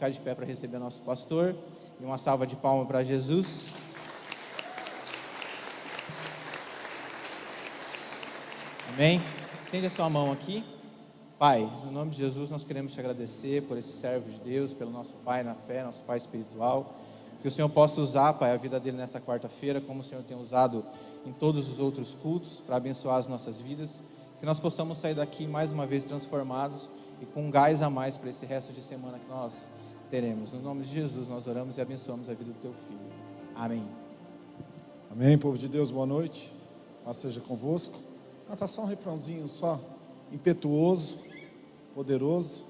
ficar de pé para receber nosso pastor. E uma salva de palmas para Jesus. Amém? Estende a sua mão aqui. Pai, no nome de Jesus, nós queremos te agradecer por esse servo de Deus, pelo nosso Pai na fé, nosso Pai espiritual. Que o Senhor possa usar, Pai, a vida dele nessa quarta-feira, como o Senhor tem usado em todos os outros cultos, para abençoar as nossas vidas. Que nós possamos sair daqui mais uma vez transformados e com gás a mais para esse resto de semana que nós teremos. No nome de Jesus, nós oramos e abençoamos a vida do teu filho. Amém. Amém, povo de Deus, boa noite. Paz seja convosco. Canta só um refrãozinho, só impetuoso, poderoso.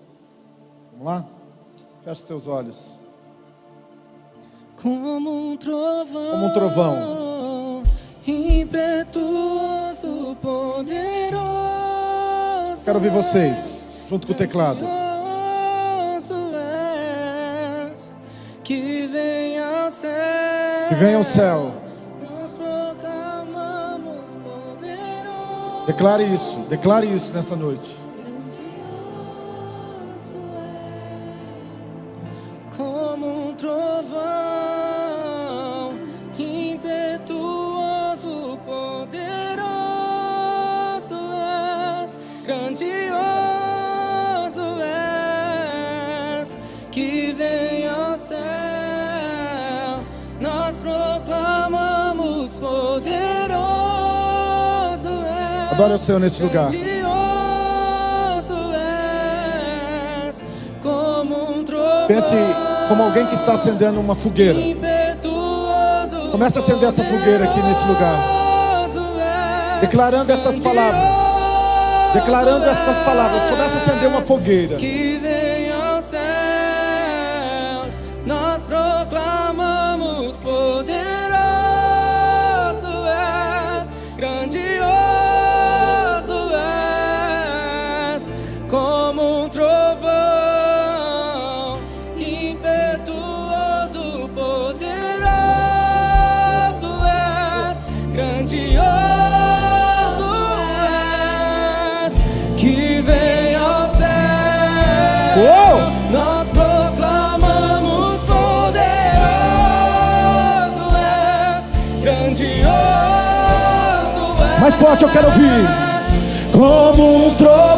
Vamos lá? Fecha os teus olhos. Como um trovão, Como um trovão. impetuoso, poderoso. Quero ouvir vocês, junto com o teclado. Venha ao céu. Declare isso, declare isso nessa noite. Adore o Senhor nesse lugar. Pense como alguém que está acendendo uma fogueira. Comece a acender essa fogueira aqui nesse lugar. Declarando essas palavras. Declarando estas palavras. Comece a acender uma fogueira. Forte eu quero ouvir. Como um trovão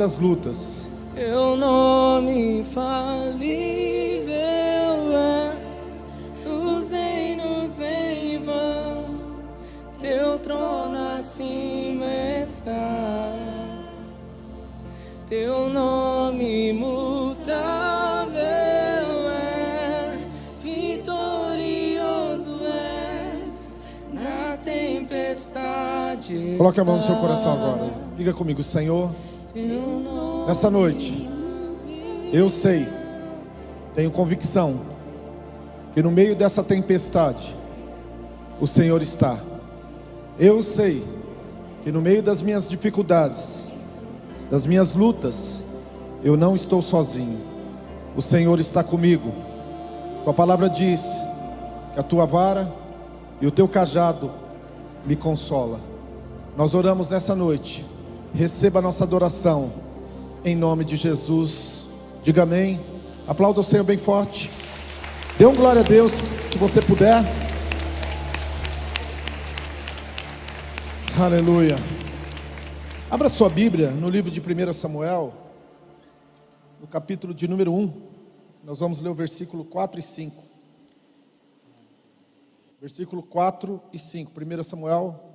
das lutas. teu nome infalível é. Os reinos em vão, teu trono acima está. Teu nome imutável é. Vitorioso és. Na tempestade. Coloque a mão no seu coração agora. Diga comigo, Senhor, Teu nessa noite, eu sei, tenho convicção, que no meio dessa tempestade, o Senhor está. Eu sei que no meio das minhas dificuldades, das minhas lutas, eu não estou sozinho. O Senhor está comigo. Tua palavra diz que a tua vara e o teu cajado me consola. Nós oramos nessa noite. Receba a nossa adoração em nome de Jesus. Diga amém. Aplauda o Senhor bem forte. Dê um glória a Deus, se você puder. Aleluia. Abra sua Bíblia no livro de 1 Samuel, no capítulo de número 1. Nós vamos ler o versículo 4 e 5. Versículo 4 e 5. 1 Samuel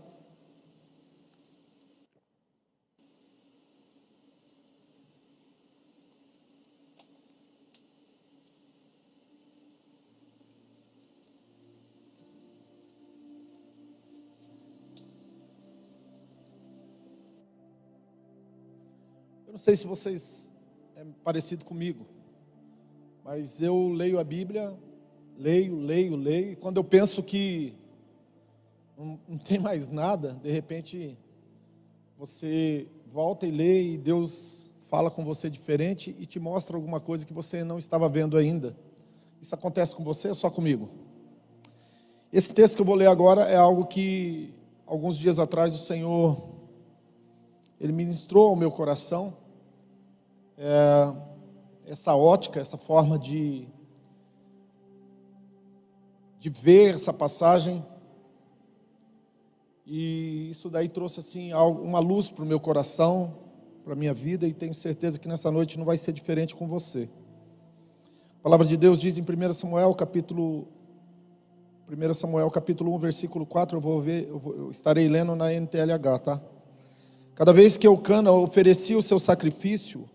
não sei se vocês é parecido comigo, mas eu leio a Bíblia, leio, leio, leio, e quando eu penso que não, não tem mais nada, de repente você volta e lê e Deus fala com você diferente e te mostra alguma coisa que você não estava vendo ainda. Isso acontece com você ou só comigo? Esse texto que eu vou ler agora é algo que alguns dias atrás o Senhor ele ministrou ao meu coração é, essa ótica, essa forma de, de ver essa passagem. E isso daí trouxe assim uma luz para o meu coração, para a minha vida, e tenho certeza que nessa noite não vai ser diferente com você. A palavra de Deus diz em 1 Samuel, capítulo 1 Samuel capítulo 1, versículo 4, eu vou ver, eu, vou, eu estarei lendo na NTLH, tá? Cada vez que Eucana oferecia o seu sacrifício,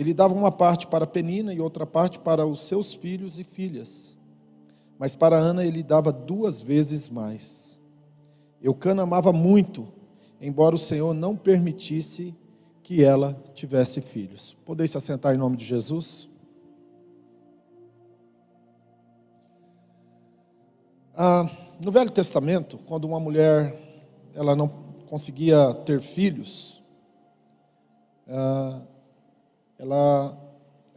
ele dava uma parte para Penina e outra parte para os seus filhos e filhas. Mas para Ana ele dava duas vezes mais. Eucana amava muito, embora o Senhor não permitisse que ela tivesse filhos. Podeis se assentar em nome de Jesus? Ah, no Velho Testamento, quando uma mulher ela não conseguia ter filhos, ah, ela,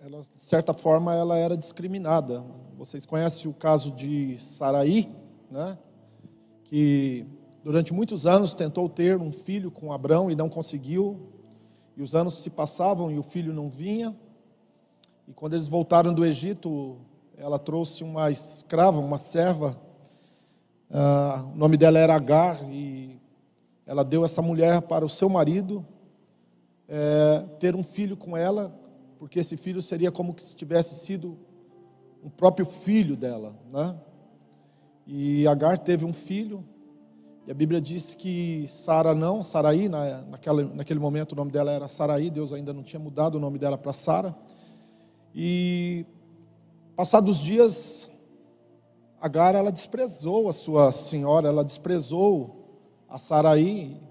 ela, de certa forma, ela era discriminada. Vocês conhecem o caso de Saraí, né? que durante muitos anos tentou ter um filho com Abrão e não conseguiu. E os anos se passavam e o filho não vinha. E quando eles voltaram do Egito, ela trouxe uma escrava, uma serva. Uh, o nome dela era Agar e ela deu essa mulher para o seu marido é, ter um filho com ela, porque esse filho seria como se tivesse sido um próprio filho dela, né? E Agar teve um filho, e a Bíblia diz que Sara não, Saraí, na, naquela, naquele momento o nome dela era Saraí, Deus ainda não tinha mudado o nome dela para Sara. E passados dias, Agar ela desprezou a sua senhora, ela desprezou a Saraí,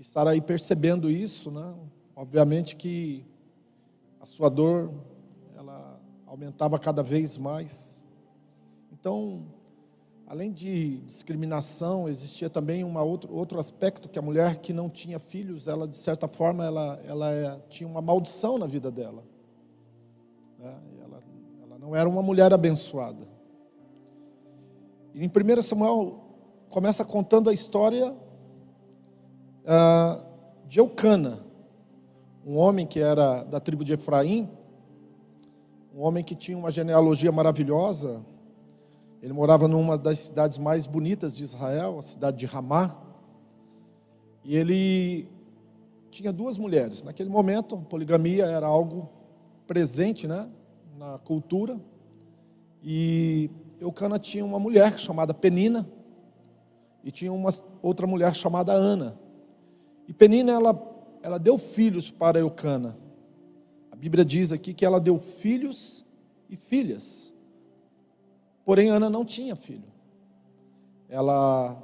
e Saraí percebendo isso, né? obviamente que a sua dor ela aumentava cada vez mais. Então, além de discriminação, existia também uma outro, outro aspecto que a mulher que não tinha filhos, ela de certa forma ela, ela é, tinha uma maldição na vida dela. Né? Ela, ela não era uma mulher abençoada. E em 1 Samuel começa contando a história ah, de Eucana, um homem que era da tribo de Efraim, um homem que tinha uma genealogia maravilhosa. Ele morava numa das cidades mais bonitas de Israel, a cidade de Ramá. E ele tinha duas mulheres. Naquele momento, poligamia era algo presente né, na cultura. E Eucana tinha uma mulher chamada Penina e tinha uma outra mulher chamada Ana. E Penina, ela, ela deu filhos para Eucana. A Bíblia diz aqui que ela deu filhos e filhas. Porém, Ana não tinha filho. Ela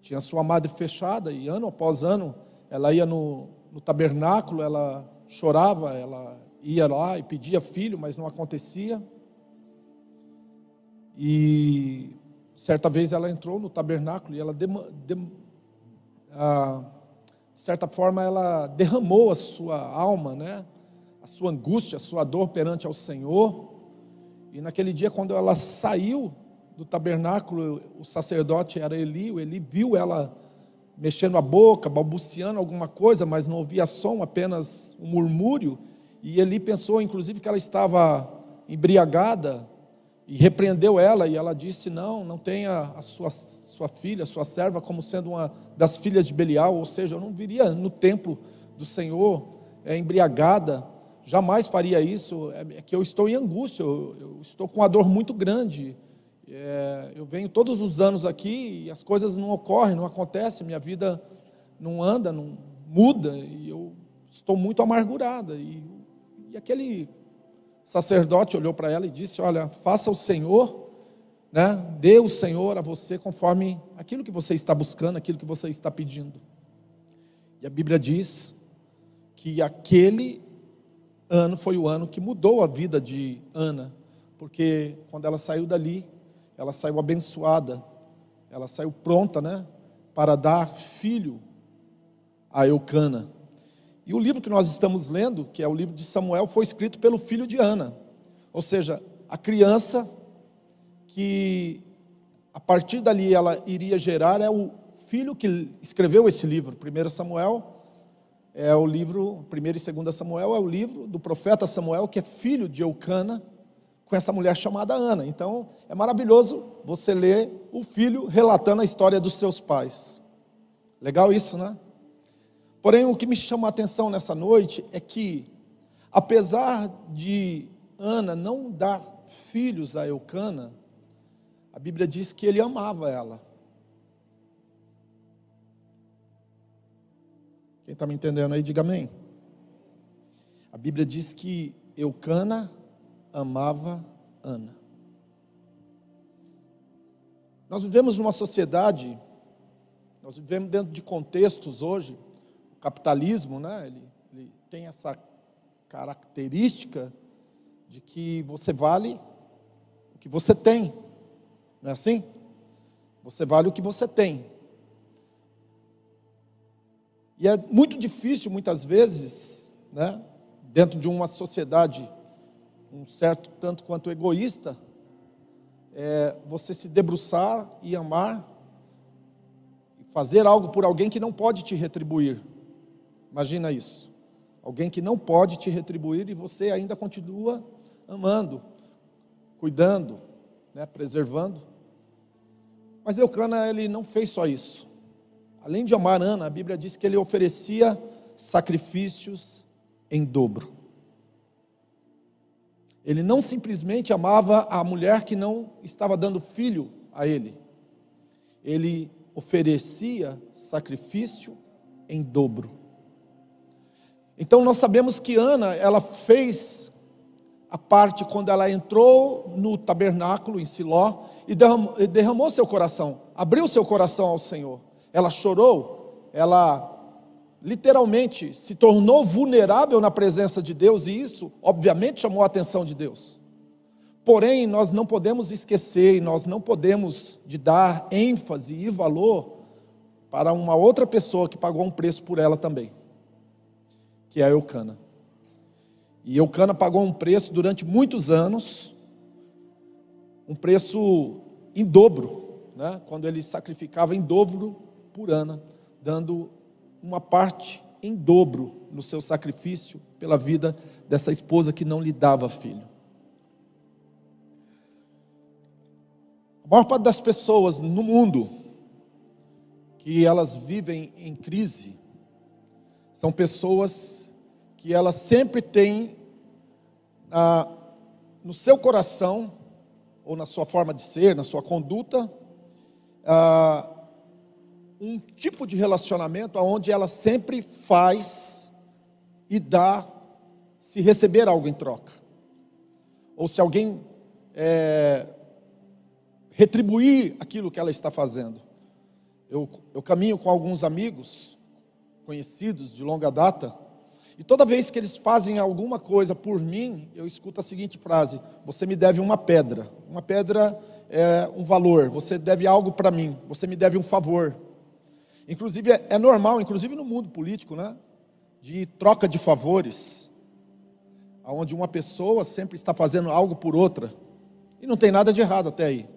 tinha sua madre fechada e ano após ano ela ia no, no tabernáculo, ela chorava, ela ia lá e pedia filho, mas não acontecia. E certa vez ela entrou no tabernáculo e ela dem, dem, ah, de certa forma, ela derramou a sua alma, né? a sua angústia, a sua dor perante ao Senhor. E naquele dia, quando ela saiu do tabernáculo, o sacerdote era Eli, o Eli viu ela mexendo a boca, balbuciando alguma coisa, mas não ouvia som, apenas um murmúrio. E Eli pensou, inclusive, que ela estava embriagada e repreendeu ela. E ela disse: Não, não tenha a sua, sua filha, sua serva, como sendo uma das filhas de Belial. Ou seja, eu não viria no templo do Senhor é, embriagada, jamais faria isso. É, é que eu estou em angústia, eu, eu estou com uma dor muito grande. É, eu venho todos os anos aqui e as coisas não ocorrem, não acontecem, minha vida não anda, não muda, e eu estou muito amargurada. E, e aquele sacerdote olhou para ela e disse: Olha, faça o Senhor, né, dê o Senhor a você conforme aquilo que você está buscando, aquilo que você está pedindo. E a Bíblia diz que aquele ano foi o ano que mudou a vida de Ana, porque quando ela saiu dali, ela saiu abençoada, ela saiu pronta, né, para dar filho a Eucana. E o livro que nós estamos lendo, que é o livro de Samuel, foi escrito pelo filho de Ana, ou seja, a criança que a partir dali ela iria gerar é o filho que escreveu esse livro, 1 Samuel, é o livro, 1 e 2 Samuel é o livro do profeta Samuel, que é filho de Eucana, com essa mulher chamada Ana. Então, é maravilhoso você ler o filho relatando a história dos seus pais. Legal isso, né? Porém, o que me chama a atenção nessa noite é que, apesar de Ana não dar filhos a Eucana, a Bíblia diz que ele amava ela. Quem está me entendendo aí, diga amém. A Bíblia diz que Eucana amava Ana. Nós vivemos numa sociedade, nós vivemos dentro de contextos hoje, o capitalismo, né, ele, ele tem essa característica de que você vale o que você tem, não é assim? Você vale o que você tem. E é muito difícil, muitas vezes, né, dentro de uma sociedade um certo tanto quanto egoísta, é você se debruçar e amar, fazer algo por alguém que não pode te retribuir. Imagina isso. Alguém que não pode te retribuir e você ainda continua amando, cuidando, né, preservando. Mas Eucana, ele não fez só isso. Além de amar Ana, a Bíblia diz que ele oferecia sacrifícios em dobro. Ele não simplesmente amava a mulher que não estava dando filho a ele. Ele oferecia sacrifício em dobro. Então nós sabemos que Ana, ela fez a parte quando ela entrou no tabernáculo em Siló e derramou, derramou seu coração, abriu seu coração ao Senhor. Ela chorou, ela literalmente se tornou vulnerável na presença de Deus e isso, obviamente, chamou a atenção de Deus. Porém, nós não podemos esquecer e nós não podemos de dar ênfase e valor para uma outra pessoa que pagou um preço por ela também, que é a Eucana. E Eucana pagou um preço durante muitos anos, um preço em dobro, né? quando ele sacrificava em dobro por Ana, dando uma parte em dobro no seu sacrifício pela vida dessa esposa que não lhe dava filho. A maior parte das pessoas no mundo que elas vivem em crise são pessoas que elas sempre têm ah, no seu coração ou na sua forma de ser, na sua conduta, ah, um tipo de relacionamento onde ela sempre faz e dá se receber algo em troca. Ou se alguém é, retribuir aquilo que ela está fazendo. Eu, eu caminho com alguns amigos, conhecidos de longa data, e toda vez que eles fazem alguma coisa por mim, eu escuto a seguinte frase: Você me deve uma pedra. Uma pedra é um valor. Você deve algo para mim. Você me deve um favor. Inclusive, é, é normal, inclusive no mundo político, né? De troca de favores. onde uma pessoa sempre está fazendo algo por outra. E não tem nada de errado até aí.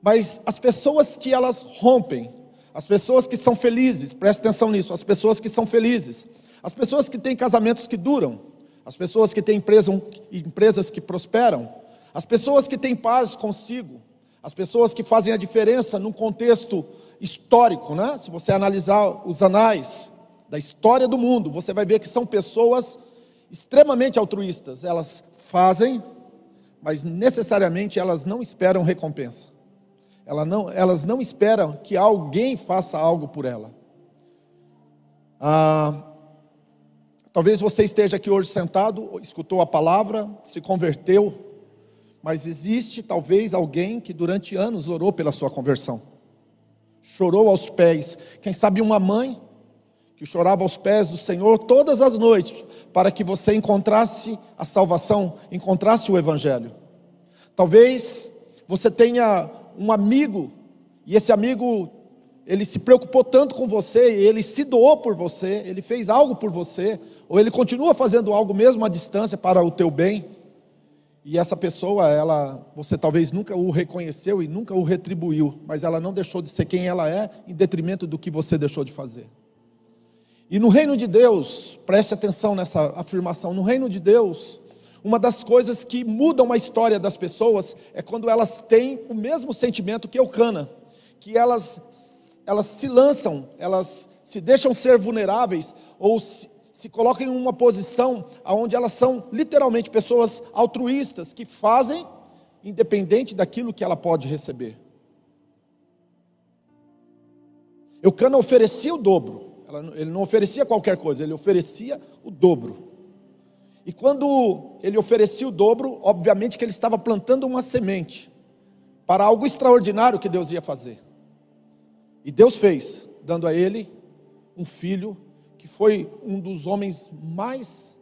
Mas as pessoas que elas rompem, as pessoas que são felizes, preste atenção nisso, as pessoas que são felizes, as pessoas que têm casamentos que duram, as pessoas que têm empresa, empresas que prosperam, as pessoas que têm paz consigo, as pessoas que fazem a diferença num contexto histórico, né? Se você analisar os anais da história do mundo, você vai ver que são pessoas extremamente altruístas. Elas fazem, mas necessariamente elas não esperam recompensa. Elas não, elas não esperam que alguém faça algo por ela. Ah, talvez você esteja aqui hoje sentado, escutou a palavra, se converteu, mas existe talvez alguém que durante anos orou pela sua conversão, chorou aos pés. Quem sabe uma mãe que chorava aos pés do Senhor todas as noites, para que você encontrasse a salvação, encontrasse o Evangelho. Talvez você tenha um amigo, e esse amigo, ele se preocupou tanto com você, ele se doou por você, ele fez algo por você, ou ele continua fazendo algo mesmo à distância para o teu bem. E essa pessoa, ela, você talvez nunca o reconheceu e nunca o retribuiu, mas ela não deixou de ser quem ela é, em detrimento do que você deixou de fazer. E no reino de Deus, preste atenção nessa afirmação, no reino de Deus, uma das coisas que mudam a história das pessoas é quando elas têm o mesmo sentimento que Eucana, que elas, elas se lançam, elas se deixam ser vulneráveis ou se, se colocam em uma posição onde elas são literalmente pessoas altruístas que fazem independente daquilo que ela pode receber. Eucana oferecia o dobro ele não oferecia qualquer coisa, ele oferecia o dobro. E quando ele oferecia o dobro, obviamente que ele estava plantando uma semente para algo extraordinário que Deus ia fazer. E Deus fez, dando a ele um filho que foi um dos homens mais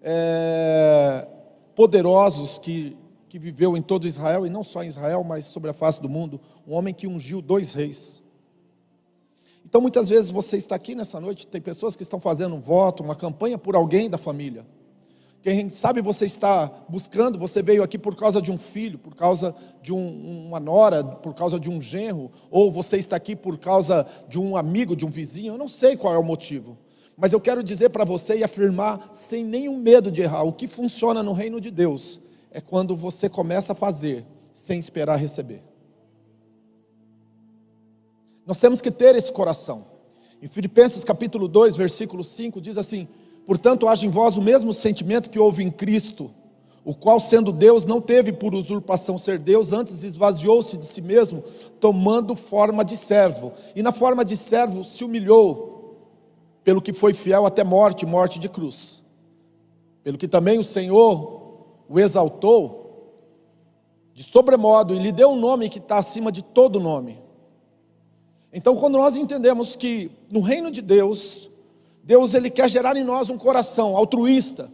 é, poderosos que, que viveu em todo Israel, e não só em Israel, mas sobre a face do mundo, um homem que ungiu dois reis. Então, muitas vezes você está aqui nessa noite, tem pessoas que estão fazendo um voto, uma campanha por alguém da família. Quem sabe você está buscando, você veio aqui por causa de um filho, por causa de um, uma nora, por causa de um genro, ou você está aqui por causa de um amigo, de um vizinho, eu não sei qual é o motivo. Mas eu quero dizer para você e afirmar sem nenhum medo de errar: o que funciona no reino de Deus é quando você começa a fazer sem esperar receber. Nós temos que ter esse coração. Em Filipenses capítulo 2, versículo 5, diz assim: Portanto, haja em vós o mesmo sentimento que houve em Cristo, o qual, sendo Deus, não teve por usurpação ser Deus, antes esvaziou-se de si mesmo, tomando forma de servo. E na forma de servo se humilhou, pelo que foi fiel até morte, morte de cruz. Pelo que também o Senhor o exaltou de sobremodo e lhe deu um nome que está acima de todo nome então, quando nós entendemos que no reino de Deus, Deus ele quer gerar em nós um coração altruísta,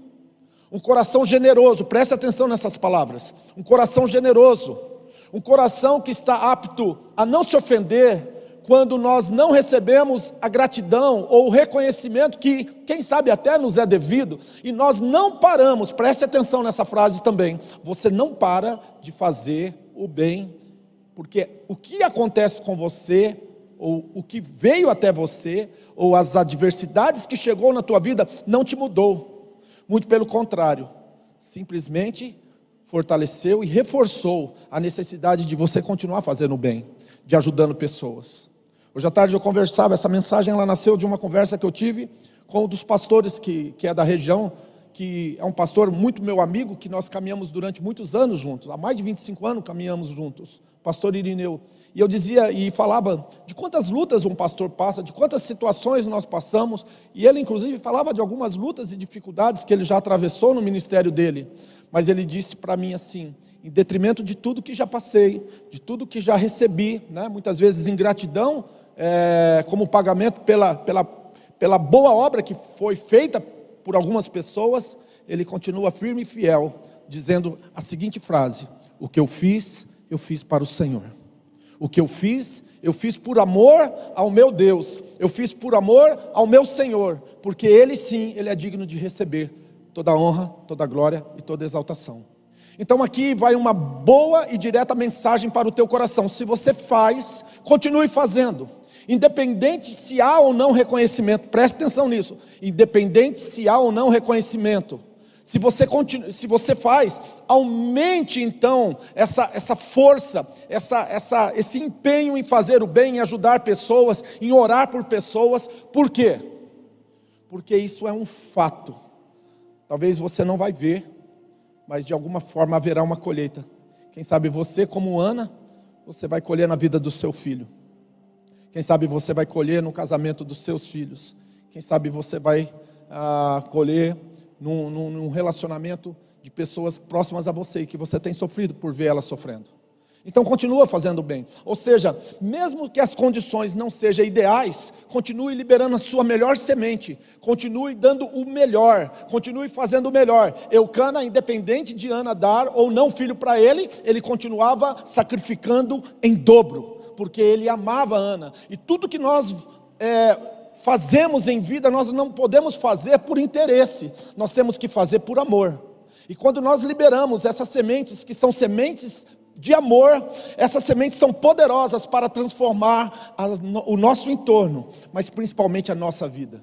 um coração generoso, preste atenção nessas palavras, um coração generoso, um coração que está apto a não se ofender quando nós não recebemos a gratidão ou o reconhecimento que, quem sabe, até nos é devido, e nós não paramos, preste atenção nessa frase também, você não para de fazer o bem, porque o que acontece com você ou o que veio até você, ou as adversidades que chegou na tua vida, não te mudou. Muito pelo contrário, simplesmente fortaleceu e reforçou a necessidade de você continuar fazendo o bem, de ajudando pessoas. Hoje à tarde eu conversava, essa mensagem ela nasceu de uma conversa que eu tive com um dos pastores que, que é da região, que é um pastor muito meu amigo, que nós caminhamos durante muitos anos juntos, há mais de 25 anos caminhamos juntos, pastor Irineu. E eu dizia e falava de quantas lutas um pastor passa, de quantas situações nós passamos, e ele inclusive falava de algumas lutas e dificuldades que ele já atravessou no ministério dele. Mas ele disse para mim assim, em detrimento de tudo que já passei, de tudo que já recebi, né? muitas vezes ingratidão, é, como pagamento pela, pela, pela boa obra que foi feita por algumas pessoas, ele continua firme e fiel, dizendo a seguinte frase: O que eu fiz, eu fiz para o Senhor. O que eu fiz, eu fiz por amor ao meu Deus, eu fiz por amor ao meu Senhor, porque Ele sim, Ele é digno de receber toda honra, toda glória e toda exaltação. Então aqui vai uma boa e direta mensagem para o teu coração. Se você faz, continue fazendo. Independente se há ou não reconhecimento, preste atenção nisso. Independente se há ou não reconhecimento. Se você, continua, se você faz, aumente então essa, essa força, essa, essa, esse empenho em fazer o bem, em ajudar pessoas, em orar por pessoas. Por quê? Porque isso é um fato. Talvez você não vai ver, mas de alguma forma haverá uma colheita. Quem sabe você, como Ana, você vai colher na vida do seu filho. Quem sabe você vai colher no casamento dos seus filhos. Quem sabe você vai ah, colher num, num relacionamento de pessoas próximas a você e que você tem sofrido por ver elas sofrendo. Então continua fazendo bem. Ou seja, mesmo que as condições não sejam ideais, continue liberando a sua melhor semente, continue dando o melhor, continue fazendo o melhor. Eucana, independente de Ana dar ou não filho para ele, ele continuava sacrificando em dobro, porque ele amava Ana. E tudo que nós é, fazemos em vida, nós não podemos fazer por interesse, nós temos que fazer por amor. E quando nós liberamos essas sementes, que são sementes de amor, essas sementes são poderosas para transformar a, o nosso entorno, mas principalmente a nossa vida.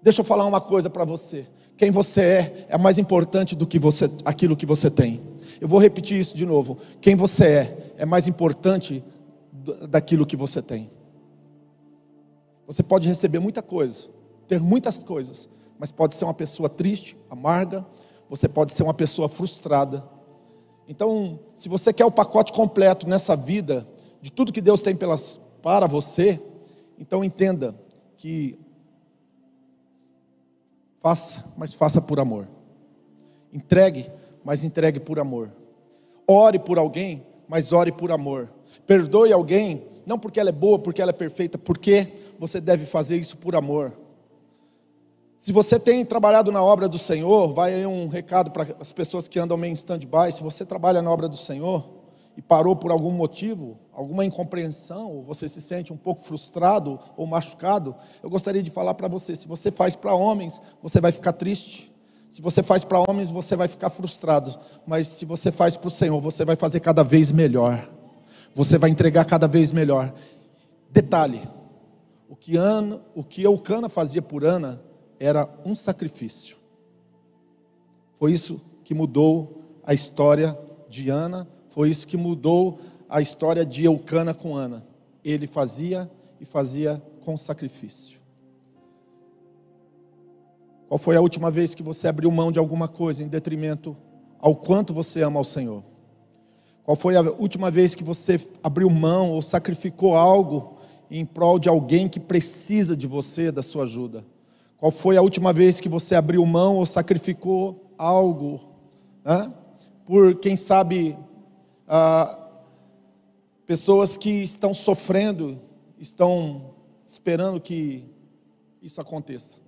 Deixa eu falar uma coisa para você. Quem você é é mais importante do que você, aquilo que você tem. Eu vou repetir isso de novo. Quem você é é mais importante daquilo que você tem. Você pode receber muita coisa, ter muitas coisas, mas pode ser uma pessoa triste, amarga, você pode ser uma pessoa frustrada. Então, se você quer o pacote completo nessa vida, de tudo que Deus tem pelas, para você, então entenda que faça, mas faça por amor. Entregue, mas entregue por amor. Ore por alguém, mas ore por amor. Perdoe alguém, não porque ela é boa, porque ela é perfeita, porque você deve fazer isso por amor. Se você tem trabalhado na obra do Senhor, vai aí um recado para as pessoas que andam meio em stand-by. Se você trabalha na obra do Senhor e parou por algum motivo, alguma incompreensão, ou você se sente um pouco frustrado ou machucado, eu gostaria de falar para você: se você faz para homens, você vai ficar triste. Se você faz para homens, você vai ficar frustrado. Mas se você faz para o Senhor, você vai fazer cada vez melhor. Você vai entregar cada vez melhor. Detalhe: o que, Ana, o que Eucana fazia por Ana era um sacrifício. Foi isso que mudou a história de Ana, foi isso que mudou a história de Eucana com Ana. Ele fazia e fazia com sacrifício. Qual foi a última vez que você abriu mão de alguma coisa em detrimento ao quanto você ama ao Senhor? Qual foi a última vez que você abriu mão ou sacrificou algo em prol de alguém que precisa de você, da sua ajuda? Qual foi a última vez que você abriu mão ou sacrificou algo né? por, quem sabe, ah, pessoas que estão sofrendo, estão esperando que isso aconteça?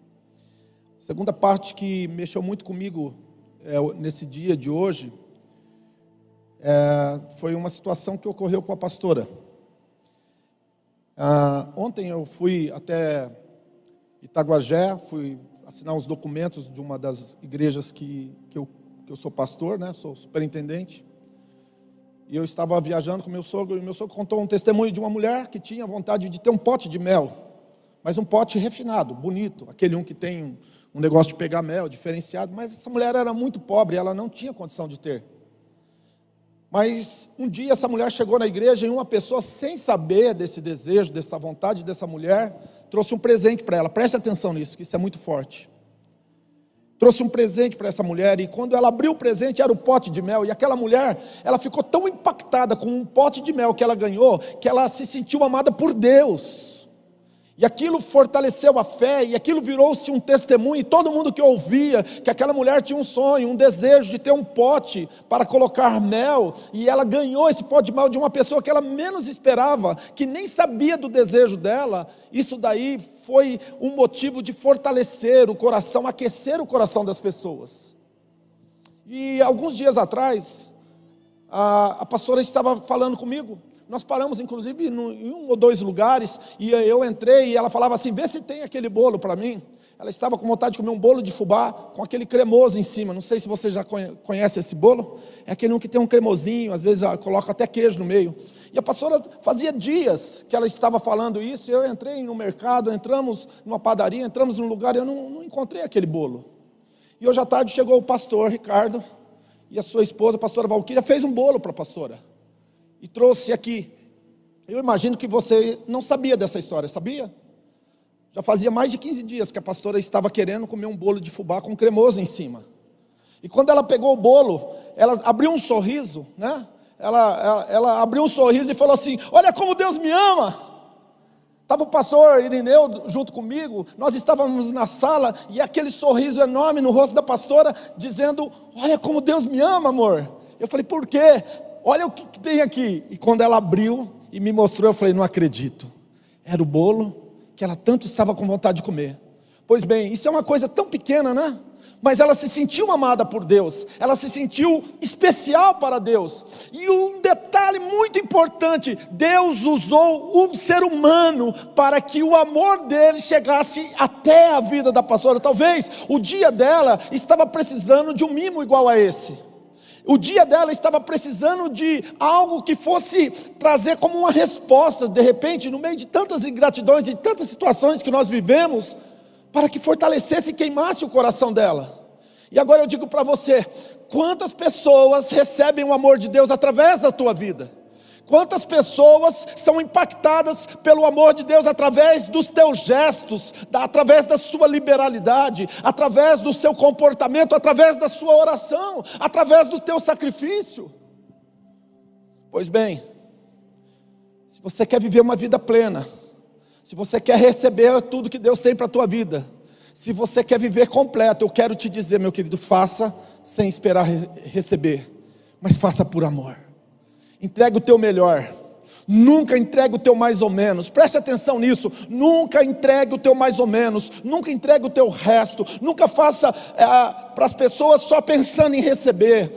segunda parte que mexeu muito comigo é, nesse dia de hoje é, foi uma situação que ocorreu com a pastora. Ah, ontem eu fui até Itaguajé, fui assinar os documentos de uma das igrejas que, que, eu, que eu sou pastor, né? sou superintendente. E eu estava viajando com meu sogro, e meu sogro contou um testemunho de uma mulher que tinha vontade de ter um pote de mel, mas um pote refinado, bonito, aquele um que tem um, um negócio de pegar mel, diferenciado, mas essa mulher era muito pobre, ela não tinha condição de ter. Mas um dia essa mulher chegou na igreja e uma pessoa, sem saber desse desejo, dessa vontade dessa mulher, trouxe um presente para ela. Preste atenção nisso, que isso é muito forte. Trouxe um presente para essa mulher e quando ela abriu o presente era o pote de mel. E aquela mulher, ela ficou tão impactada com um pote de mel que ela ganhou, que ela se sentiu amada por Deus. E aquilo fortaleceu a fé, e aquilo virou-se um testemunho, e todo mundo que ouvia que aquela mulher tinha um sonho, um desejo de ter um pote para colocar mel, e ela ganhou esse pote de mel de uma pessoa que ela menos esperava, que nem sabia do desejo dela, isso daí foi um motivo de fortalecer o coração, aquecer o coração das pessoas. E alguns dias atrás, a, a pastora estava falando comigo, nós paramos, inclusive, em um ou dois lugares, e eu entrei e ela falava assim: vê se tem aquele bolo para mim. ela estava com vontade de comer um bolo de fubá com aquele cremoso em cima. Não sei se você já conhece esse bolo. É aquele um que tem um cremosinho, às vezes coloca até queijo no meio. E a pastora fazia dias que ela estava falando isso. Eu entrei no mercado, entramos numa padaria, entramos num lugar e eu não, não encontrei aquele bolo. E hoje à tarde chegou o pastor Ricardo e a sua esposa, a pastora Valquíria, fez um bolo para a pastora e trouxe aqui. Eu imagino que você não sabia dessa história, sabia? Já fazia mais de 15 dias que a pastora estava querendo comer um bolo de fubá com cremoso em cima. E quando ela pegou o bolo, ela abriu um sorriso, né? Ela, ela, ela abriu um sorriso e falou assim: Olha como Deus me ama. Estava o pastor Irineu junto comigo, nós estávamos na sala e aquele sorriso enorme no rosto da pastora, dizendo: Olha como Deus me ama, amor. Eu falei: Por quê? Olha o que tem aqui. E quando ela abriu e me mostrou, eu falei: Não acredito. Era o bolo que ela tanto estava com vontade de comer. Pois bem, isso é uma coisa tão pequena, né? Mas ela se sentiu amada por Deus, ela se sentiu especial para Deus. E um detalhe muito importante: Deus usou um ser humano para que o amor dele chegasse até a vida da pastora. Talvez o dia dela estava precisando de um mimo igual a esse. O dia dela estava precisando de algo que fosse trazer como uma resposta, de repente, no meio de tantas ingratidões, de tantas situações que nós vivemos, para que fortalecesse e queimasse o coração dela. E agora eu digo para você: quantas pessoas recebem o amor de Deus através da tua vida? Quantas pessoas são impactadas pelo amor de Deus através dos teus gestos, através da sua liberalidade, através do seu comportamento, através da sua oração, através do teu sacrifício? Pois bem, se você quer viver uma vida plena, se você quer receber tudo que Deus tem para a tua vida, se você quer viver completo, eu quero te dizer, meu querido, faça sem esperar receber, mas faça por amor. Entrega o teu melhor. Nunca entregue o teu mais ou menos. Preste atenção nisso. Nunca entregue o teu mais ou menos. Nunca entregue o teu resto. Nunca faça é, para as pessoas só pensando em receber.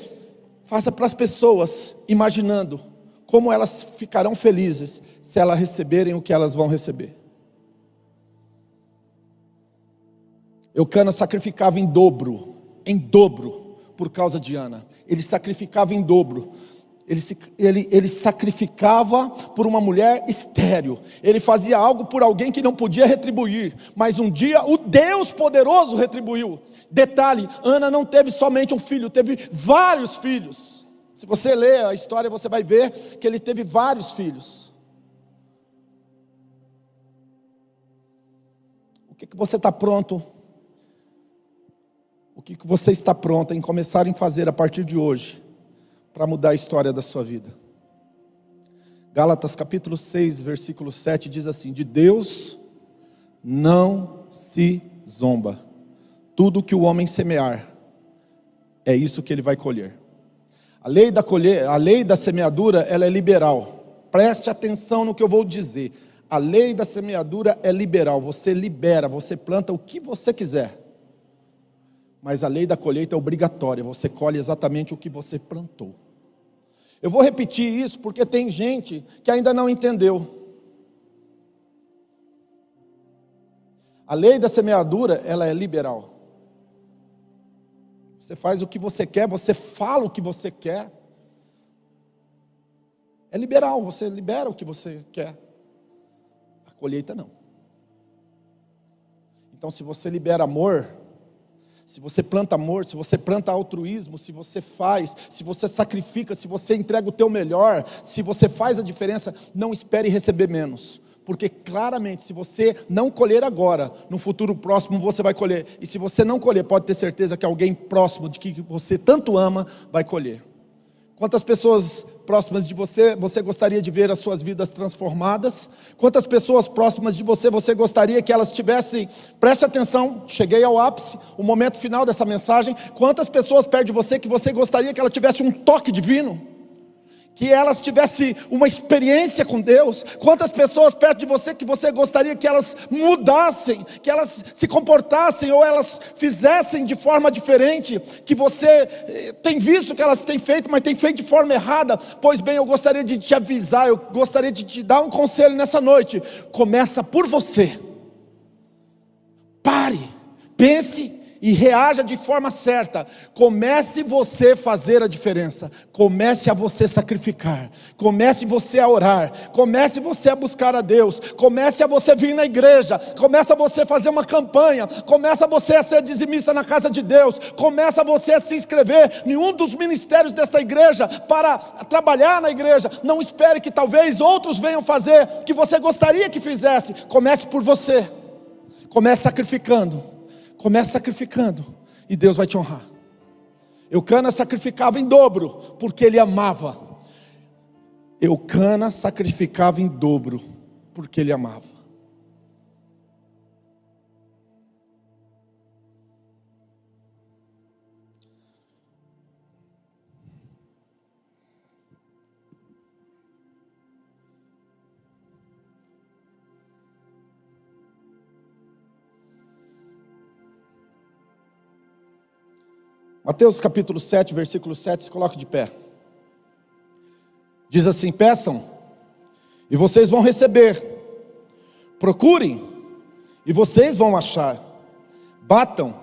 Faça para as pessoas imaginando como elas ficarão felizes se elas receberem o que elas vão receber. Eucana sacrificava em dobro, em dobro, por causa de Ana. Ele sacrificava em dobro ele, ele, ele sacrificava por uma mulher estéril. Ele fazia algo por alguém que não podia retribuir. Mas um dia o Deus poderoso retribuiu. Detalhe: Ana não teve somente um filho, teve vários filhos. Se você ler a história, você vai ver que ele teve vários filhos. O que, que você está pronto? O que, que você está pronto em começar a fazer a partir de hoje? Para mudar a história da sua vida. Gálatas capítulo 6, versículo 7 diz assim: De Deus não se zomba. Tudo que o homem semear, é isso que ele vai colher. A lei da colher, a lei da semeadura, ela é liberal. Preste atenção no que eu vou dizer. A lei da semeadura é liberal. Você libera, você planta o que você quiser. Mas a lei da colheita é obrigatória. Você colhe exatamente o que você plantou. Eu vou repetir isso porque tem gente que ainda não entendeu. A lei da semeadura, ela é liberal. Você faz o que você quer, você fala o que você quer. É liberal, você libera o que você quer. A colheita não. Então, se você libera amor, se você planta amor, se você planta altruísmo, se você faz, se você sacrifica, se você entrega o teu melhor, se você faz a diferença, não espere receber menos. Porque claramente, se você não colher agora, no futuro próximo você vai colher. E se você não colher, pode ter certeza que alguém próximo de que você tanto ama vai colher. Quantas pessoas próximas de você você gostaria de ver as suas vidas transformadas? Quantas pessoas próximas de você você gostaria que elas tivessem? Preste atenção, cheguei ao ápice, o momento final dessa mensagem. Quantas pessoas perto de você que você gostaria que ela tivesse um toque divino? Que elas tivessem uma experiência com Deus. Quantas pessoas perto de você que você gostaria que elas mudassem, que elas se comportassem ou elas fizessem de forma diferente, que você eh, tem visto que elas têm feito, mas tem feito de forma errada. Pois bem, eu gostaria de te avisar, eu gostaria de te dar um conselho nessa noite. Começa por você. Pare Pense e reaja de forma certa. Comece você a fazer a diferença. Comece a você sacrificar. Comece você a orar. Comece você a buscar a Deus. Comece a você vir na igreja. Comece a você fazer uma campanha. Comece a você a ser dizimista na casa de Deus. Comece a você a se inscrever em um dos ministérios dessa igreja para trabalhar na igreja. Não espere que talvez outros venham fazer que você gostaria que fizesse. Comece por você. Comece sacrificando Comece sacrificando e Deus vai te honrar. Eucana sacrificava em dobro, porque ele amava. Eucana sacrificava em dobro, porque ele amava. Mateus capítulo 7, versículo 7, se coloque de pé. Diz assim: Peçam, e vocês vão receber. Procurem, e vocês vão achar. Batam,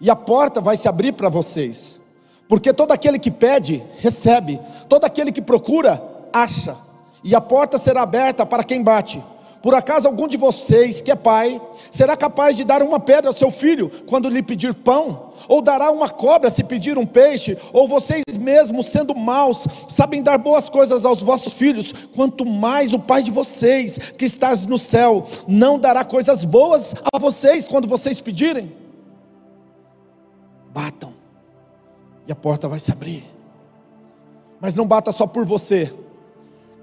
e a porta vai se abrir para vocês. Porque todo aquele que pede, recebe. Todo aquele que procura, acha. E a porta será aberta para quem bate. Por acaso algum de vocês, que é pai, será capaz de dar uma pedra ao seu filho quando lhe pedir pão? Ou dará uma cobra se pedir um peixe? Ou vocês mesmos, sendo maus, sabem dar boas coisas aos vossos filhos? Quanto mais o Pai de vocês, que está no céu, não dará coisas boas a vocês quando vocês pedirem? Batam, e a porta vai se abrir. Mas não bata só por você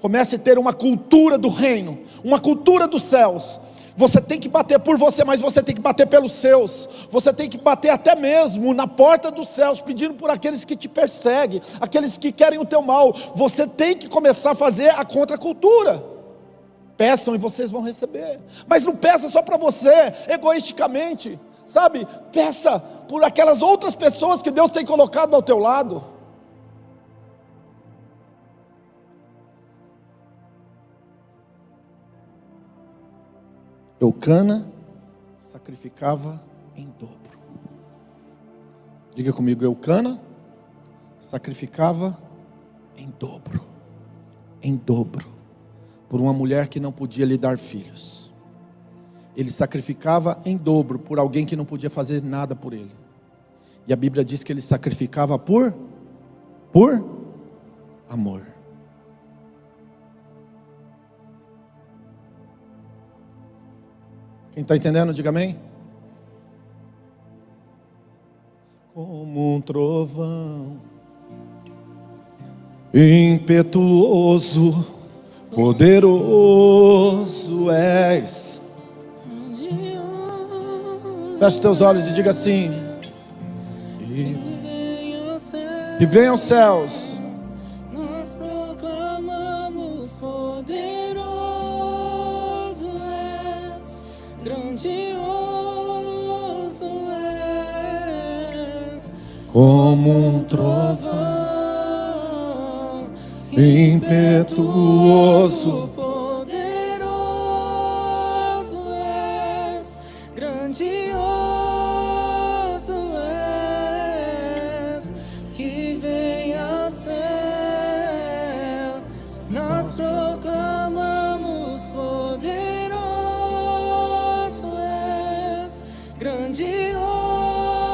Comece a ter uma cultura do reino, uma cultura dos céus. Você tem que bater por você, mas você tem que bater pelos seus. Você tem que bater até mesmo na porta dos céus, pedindo por aqueles que te perseguem, aqueles que querem o teu mal. Você tem que começar a fazer a contracultura. Peçam e vocês vão receber. Mas não peça só para você, egoisticamente. Sabe? Peça por aquelas outras pessoas que Deus tem colocado ao teu lado. Eucana sacrificava em dobro. Diga comigo, Eucana sacrificava em dobro. Em dobro. Por uma mulher que não podia lhe dar filhos. Ele sacrificava em dobro por alguém que não podia fazer nada por ele. E a Bíblia diz que ele sacrificava por por amor. Quem está entendendo, diga amém. Como um trovão impetuoso, poderoso és. Feche teus olhos e diga assim: Que venham os céus como um trovão impetuoso.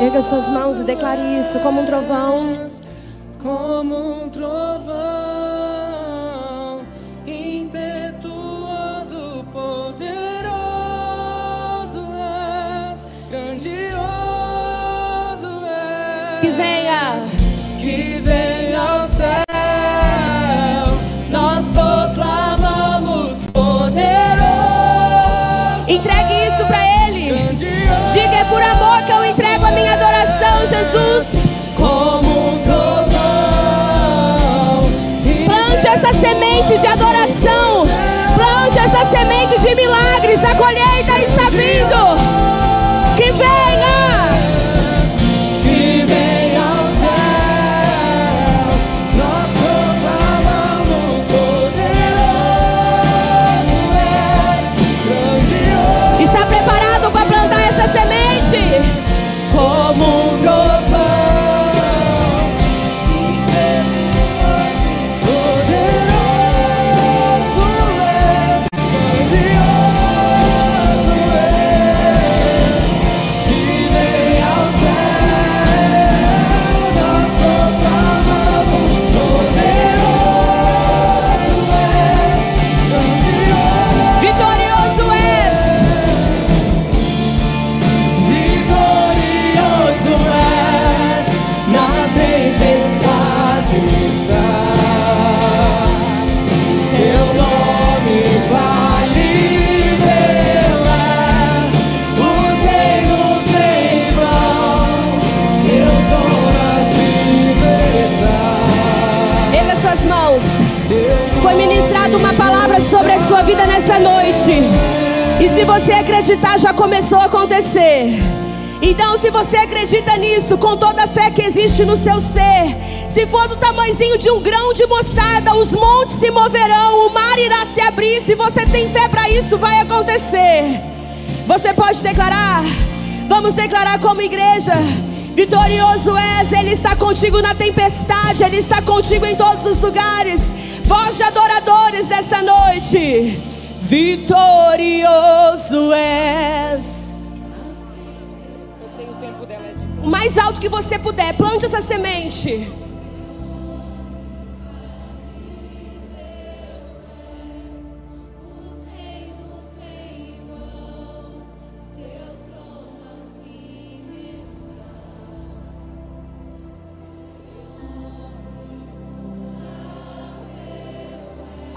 Erga suas mãos e declare isso como um trovão. Semente de adoração. Plante essa semente de milagres. A colheita está vindo. Vida nessa noite. E se você acreditar, já começou a acontecer. Então, se você acredita nisso, com toda a fé que existe no seu ser, se for do tamanhozinho de um grão de mostarda, os montes se moverão, o mar irá se abrir. Se você tem fé para isso, vai acontecer. Você pode declarar? Vamos declarar como igreja. Vitorioso és, Ele está contigo na tempestade, Ele está contigo em todos os lugares. Voz de adoradores desta noite. Vitorioso és. O mais alto que você puder, plante essa semente.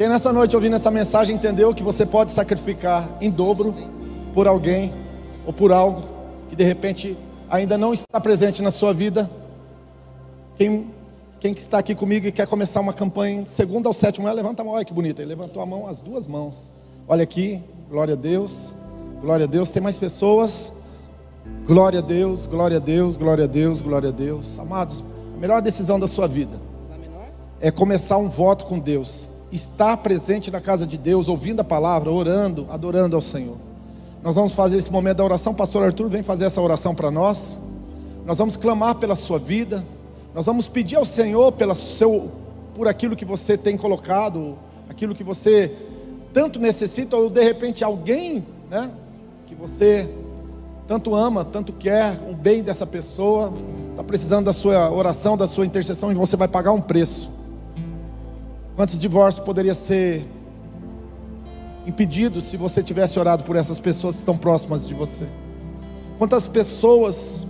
Quem nessa noite ouvindo essa mensagem entendeu que você pode sacrificar em dobro por alguém ou por algo que de repente ainda não está presente na sua vida? Quem, quem que está aqui comigo e quer começar uma campanha segunda ao sétimo, levanta a mão, olha que bonita, ele levantou a mão, as duas mãos. Olha aqui, glória a Deus, glória a Deus. Tem mais pessoas? Glória a Deus, glória a Deus, glória a Deus, glória a Deus. Amados, a melhor decisão da sua vida é começar um voto com Deus estar presente na casa de Deus, ouvindo a palavra, orando, adorando ao Senhor. Nós vamos fazer esse momento da oração. Pastor Arthur vem fazer essa oração para nós. Nós vamos clamar pela sua vida. Nós vamos pedir ao Senhor pela seu, por aquilo que você tem colocado, aquilo que você tanto necessita, ou de repente alguém, né, que você tanto ama, tanto quer o bem dessa pessoa, está precisando da sua oração, da sua intercessão, e você vai pagar um preço. Quantos divórcios poderia ser impedido se você tivesse orado por essas pessoas que estão próximas de você? Quantas pessoas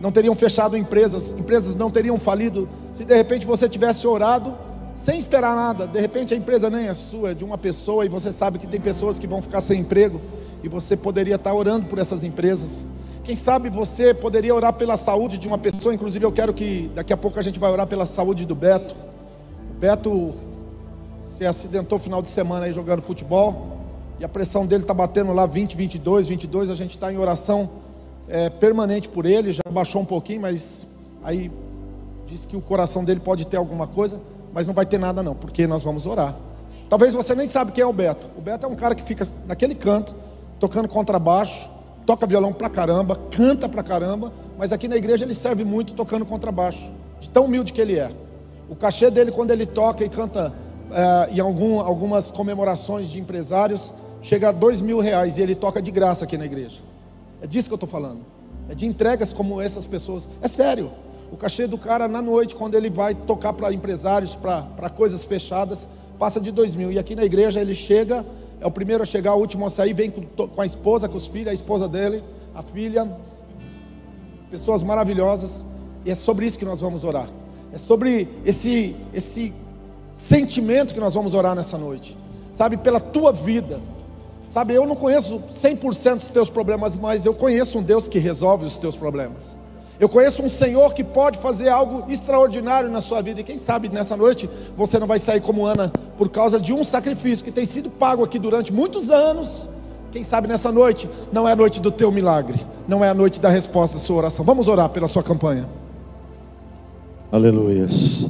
não teriam fechado empresas, empresas não teriam falido se de repente você tivesse orado sem esperar nada? De repente a empresa nem é sua, é de uma pessoa e você sabe que tem pessoas que vão ficar sem emprego e você poderia estar orando por essas empresas. Quem sabe você poderia orar pela saúde de uma pessoa, inclusive eu quero que daqui a pouco a gente vai orar pela saúde do Beto. Beto se acidentou final de semana aí jogando futebol, e a pressão dele está batendo lá 20, 22, 22, a gente está em oração é, permanente por ele, já baixou um pouquinho, mas aí diz que o coração dele pode ter alguma coisa, mas não vai ter nada não, porque nós vamos orar. Talvez você nem sabe quem é o Beto. O Beto é um cara que fica naquele canto, tocando contrabaixo, toca violão pra caramba, canta pra caramba, mas aqui na igreja ele serve muito tocando contrabaixo, de tão humilde que ele é. O cachê dele quando ele toca e canta é, em algum, algumas comemorações de empresários, chega a dois mil reais e ele toca de graça aqui na igreja. É disso que eu estou falando. É de entregas como essas pessoas. É sério. O cachê do cara na noite, quando ele vai tocar para empresários, para coisas fechadas, passa de dois mil. E aqui na igreja ele chega, é o primeiro a chegar, o último a sair, vem com, com a esposa, com os filhos, a esposa dele, a filha. Pessoas maravilhosas. E é sobre isso que nós vamos orar. É sobre esse, esse sentimento que nós vamos orar nessa noite, sabe, pela tua vida. Sabe, eu não conheço 100% dos teus problemas, mas eu conheço um Deus que resolve os teus problemas. Eu conheço um Senhor que pode fazer algo extraordinário na sua vida. E quem sabe nessa noite você não vai sair como Ana por causa de um sacrifício que tem sido pago aqui durante muitos anos. Quem sabe nessa noite não é a noite do teu milagre, não é a noite da resposta da sua oração. Vamos orar pela sua campanha. Aleluia.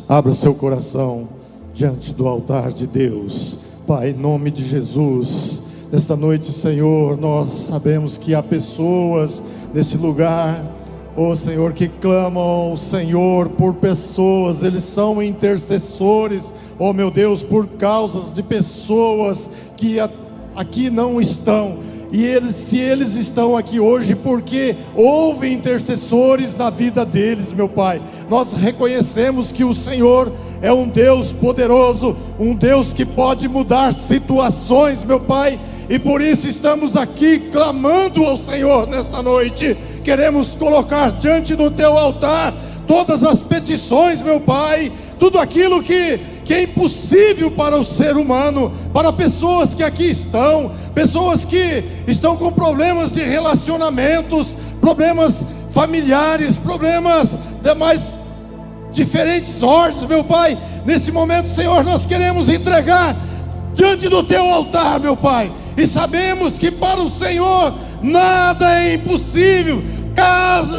Abra o seu coração diante do altar de Deus. Pai, em nome de Jesus, nesta noite, Senhor, nós sabemos que há pessoas neste lugar, oh Senhor, que clamam, Senhor, por pessoas, eles são intercessores, oh meu Deus, por causas de pessoas que aqui não estão e eles, se eles estão aqui hoje, porque houve intercessores na vida deles, meu Pai. Nós reconhecemos que o Senhor é um Deus poderoso, um Deus que pode mudar situações, meu Pai. E por isso estamos aqui clamando ao Senhor nesta noite. Queremos colocar diante do teu altar todas as petições, meu Pai, tudo aquilo que que é impossível para o ser humano, para pessoas que aqui estão, pessoas que estão com problemas de relacionamentos, problemas familiares, problemas de mais diferentes ordens, meu Pai. Nesse momento, Senhor, nós queremos entregar diante do teu altar, meu Pai, e sabemos que para o Senhor nada é impossível,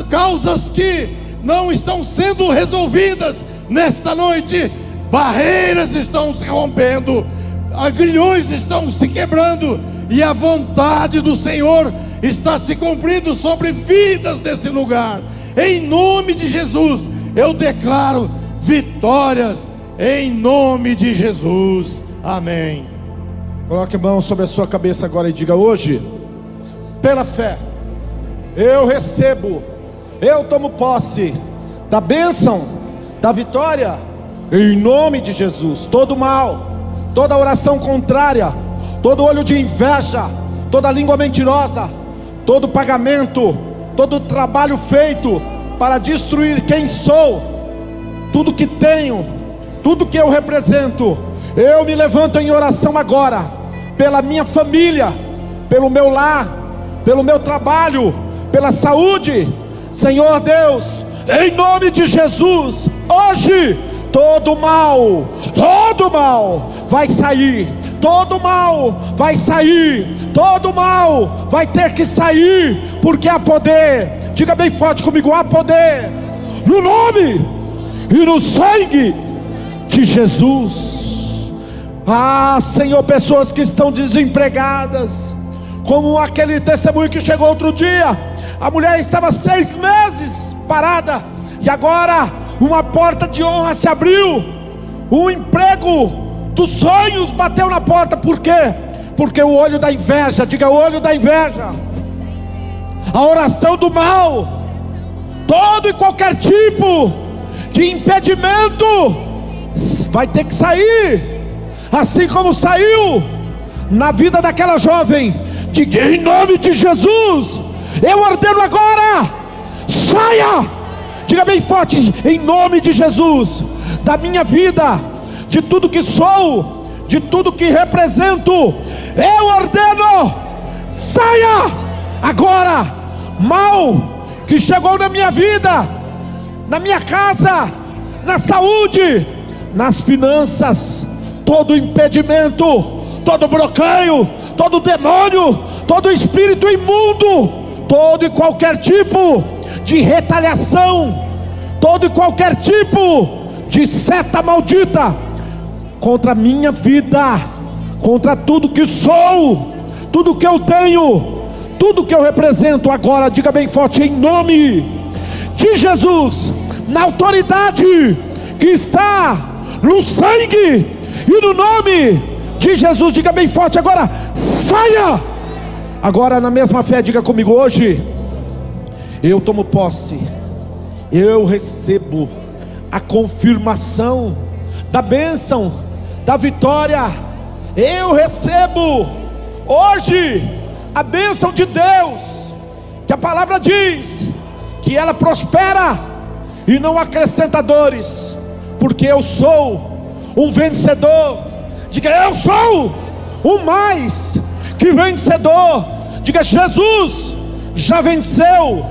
causas que não estão sendo resolvidas nesta noite barreiras estão se rompendo, agrilhões estão se quebrando, e a vontade do Senhor está se cumprindo sobre vidas desse lugar. Em nome de Jesus, eu declaro vitórias, em nome de Jesus. Amém. Coloque a mão sobre a sua cabeça agora e diga: Hoje, pela fé, eu recebo, eu tomo posse da bênção, da vitória em nome de Jesus, todo mal, toda oração contrária, todo olho de inveja, toda língua mentirosa, todo pagamento, todo trabalho feito para destruir quem sou, tudo que tenho, tudo que eu represento, eu me levanto em oração agora, pela minha família, pelo meu lar, pelo meu trabalho, pela saúde, Senhor Deus, em nome de Jesus, hoje todo mal, todo mal vai sair, todo mal vai sair, todo mal vai ter que sair, porque há poder, diga bem forte comigo: há poder no nome e no sangue de Jesus. Ah, Senhor, pessoas que estão desempregadas, como aquele testemunho que chegou outro dia, a mulher estava seis meses parada, e agora uma porta de honra se abriu, um emprego dos sonhos bateu na porta, por quê? Porque o olho da inveja, diga o olho da inveja, a oração do mal, todo e qualquer tipo de impedimento vai ter que sair, assim como saiu na vida daquela jovem, diga em nome de Jesus, eu ordeno agora, saia Diga bem forte, em nome de Jesus, da minha vida, de tudo que sou, de tudo que represento, eu ordeno, saia agora, mal que chegou na minha vida, na minha casa, na saúde, nas finanças, todo impedimento, todo bloqueio, todo demônio, todo espírito imundo, todo e qualquer tipo de retaliação, todo e qualquer tipo de seta maldita contra a minha vida, contra tudo que sou, tudo que eu tenho, tudo que eu represento agora, diga bem forte, em nome de Jesus, na autoridade que está no sangue e no nome de Jesus, diga bem forte agora, saia. Agora, na mesma fé, diga comigo hoje, eu tomo posse eu recebo a confirmação da bênção, da vitória. Eu recebo hoje a bênção de Deus, que a palavra diz que ela prospera e não acrescenta dores, porque eu sou um vencedor. Diga, eu sou o mais que vencedor. Diga, Jesus já venceu,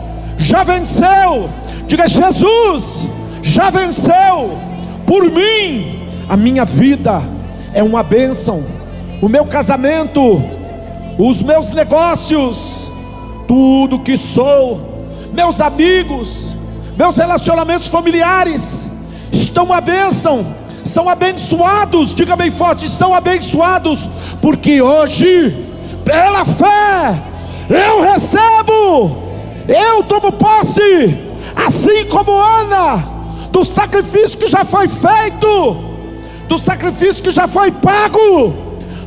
já venceu Diga: Jesus já venceu por mim. A minha vida é uma bênção. O meu casamento, os meus negócios, tudo que sou, meus amigos, meus relacionamentos familiares estão uma bênção, são abençoados. Diga bem forte: são abençoados, porque hoje, pela fé, eu recebo, eu tomo posse assim como Ana, do sacrifício que já foi feito, do sacrifício que já foi pago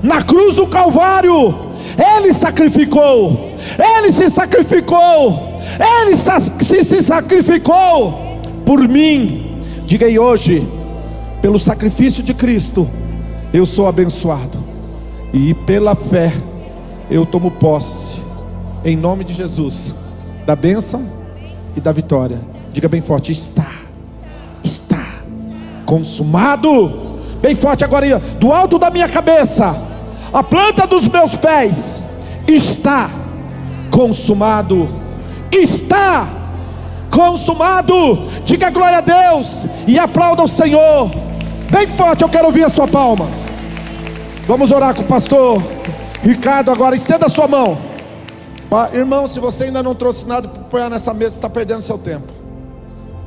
na cruz do Calvário. Ele sacrificou, Ele se sacrificou, Ele se, se sacrificou por mim. Diga aí hoje, pelo sacrifício de Cristo, eu sou abençoado, e pela fé, eu tomo posse, em nome de Jesus, da bênção e da vitória. Diga bem forte: está, está consumado. Bem forte agora, do alto da minha cabeça, a planta dos meus pés, está consumado. Está consumado. Diga glória a Deus e aplauda o Senhor. Bem forte, eu quero ouvir a sua palma. Vamos orar com o pastor Ricardo agora. Estenda a sua mão. Irmão, se você ainda não trouxe nada para apoiar nessa mesa, está perdendo seu tempo.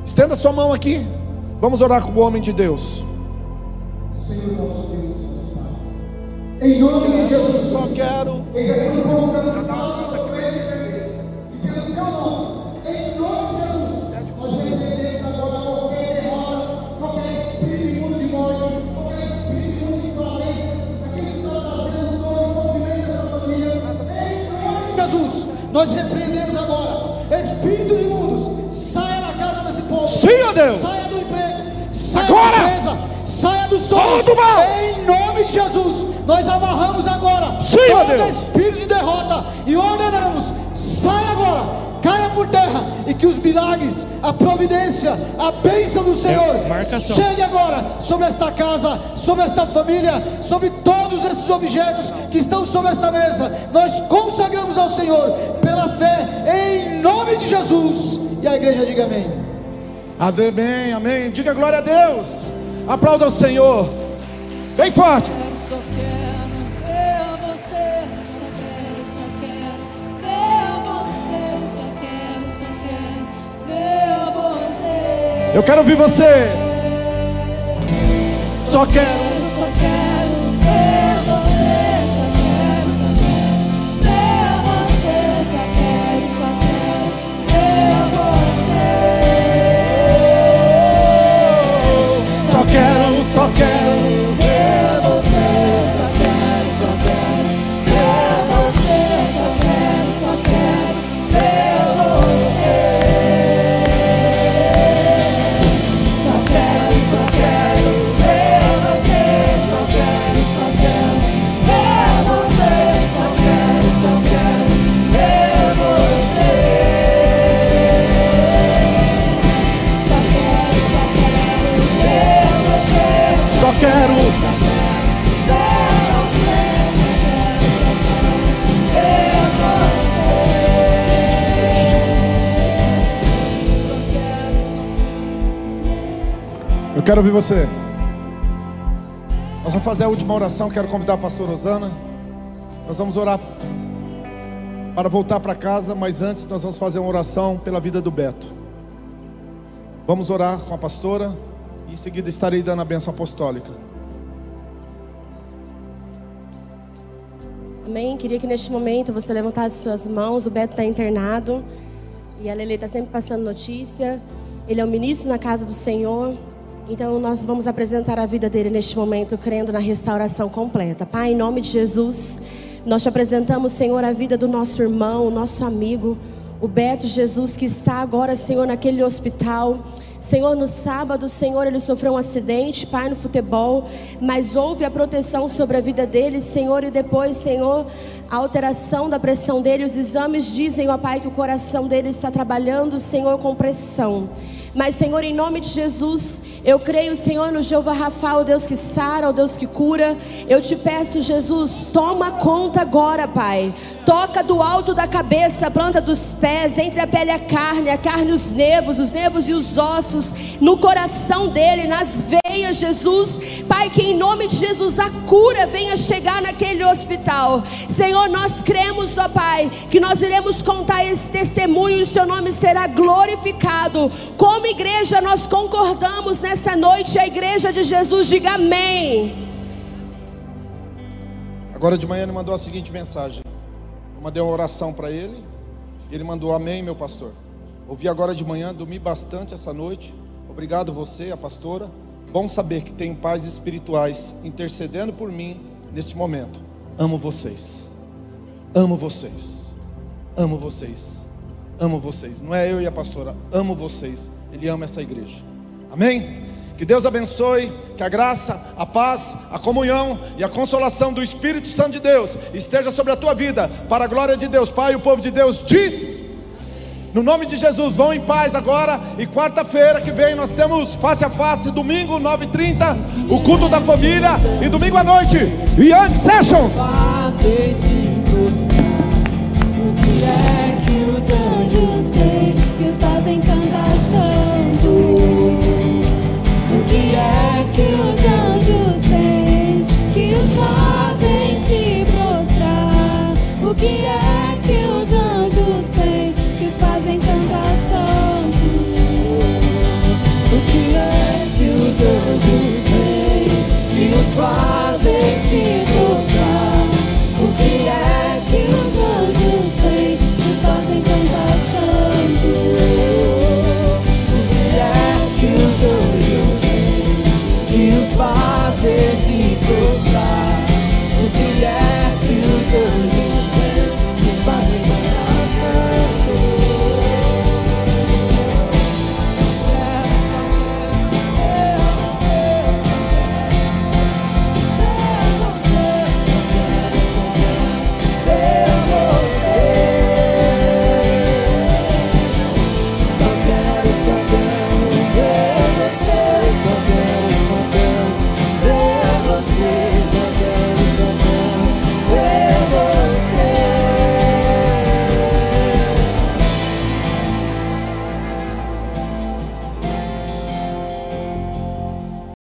Estenda sua mão aqui. Vamos orar com o homem de Deus. Senhor nosso Deus, em nome de Jesus, só quero. Eis aqui povo Nós repreendemos agora. Espíritos imundos, saia da casa desse povo. Sim, Deus. Saia do emprego. Saia agora. da empresa. Saia do sonho. Todo mal. Em nome de Jesus. Nós amarramos agora. Sim, todo Deus. espírito de derrota. E ordenamos. Saia agora caia por terra e que os milagres, a providência, a bênção do Senhor é, chegue agora sobre esta casa, sobre esta família, sobre todos esses objetos que estão sobre esta mesa. Nós consagramos ao Senhor pela fé em nome de Jesus. E a igreja diga amém. Amém, amém. Diga glória a Deus. Aplauda o Senhor. Bem forte. Eu quero ouvir você. Só quero. Só quero ver você. Só quero, só quero ver você. Só quero, só quero ver você. Só quero, só quero. Quero ouvir você. Nós vamos fazer a última oração. Quero convidar a pastora Rosana. Nós vamos orar para voltar para casa, mas antes nós vamos fazer uma oração pela vida do Beto. Vamos orar com a pastora e em seguida estarei dando a bênção apostólica. Amém. Queria que neste momento você levantasse suas mãos. O Beto está internado e a Lele está sempre passando notícia. Ele é um ministro na casa do Senhor. Então nós vamos apresentar a vida dele neste momento, crendo na restauração completa. Pai, em nome de Jesus, nós te apresentamos, Senhor, a vida do nosso irmão, nosso amigo, o Beto Jesus, que está agora, Senhor, naquele hospital. Senhor, no sábado, Senhor, ele sofreu um acidente, Pai, no futebol, mas houve a proteção sobre a vida dele, Senhor, e depois, Senhor, a alteração da pressão dele, os exames dizem, ó Pai, que o coração dele está trabalhando, Senhor, com pressão. Mas, Senhor, em nome de Jesus, eu creio, Senhor, no Jeová Rafa, o Deus que sara, o Deus que cura. Eu te peço, Jesus, toma conta agora, Pai. Toca do alto da cabeça, a planta dos pés, entre a pele e a carne, a carne e os nervos, os nervos e os ossos, no coração dele, nas veias, Jesus. Pai, que em nome de Jesus a cura venha chegar naquele hospital. Senhor, nós cremos, ó Pai, que nós iremos contar esse testemunho e o seu nome será glorificado. Como igreja, nós concordamos nessa noite, a igreja de Jesus, diga amém. Agora de manhã ele mandou a seguinte mensagem. Eu mandei uma oração para ele. E ele mandou amém, meu pastor. Ouvi agora de manhã, dormi bastante essa noite. Obrigado você, a pastora. Bom saber que tenho pais espirituais intercedendo por mim neste momento. Amo vocês. Amo vocês. Amo vocês. Amo vocês. Não é eu e a pastora, amo vocês. Ele ama essa igreja. Amém? Que Deus abençoe, que a graça, a paz, a comunhão e a consolação do Espírito Santo de Deus esteja sobre a tua vida, para a glória de Deus. Pai, o povo de Deus diz. No nome de Jesus, vão em paz agora. E quarta-feira que vem nós temos face a face, domingo 9h30, o culto da família. E domingo à noite, Young Sessions. O que é que os anjos têm que os fazem cantar? O que é que os anjos têm que os fazem se prostrar? anjos vêm e nos fazem se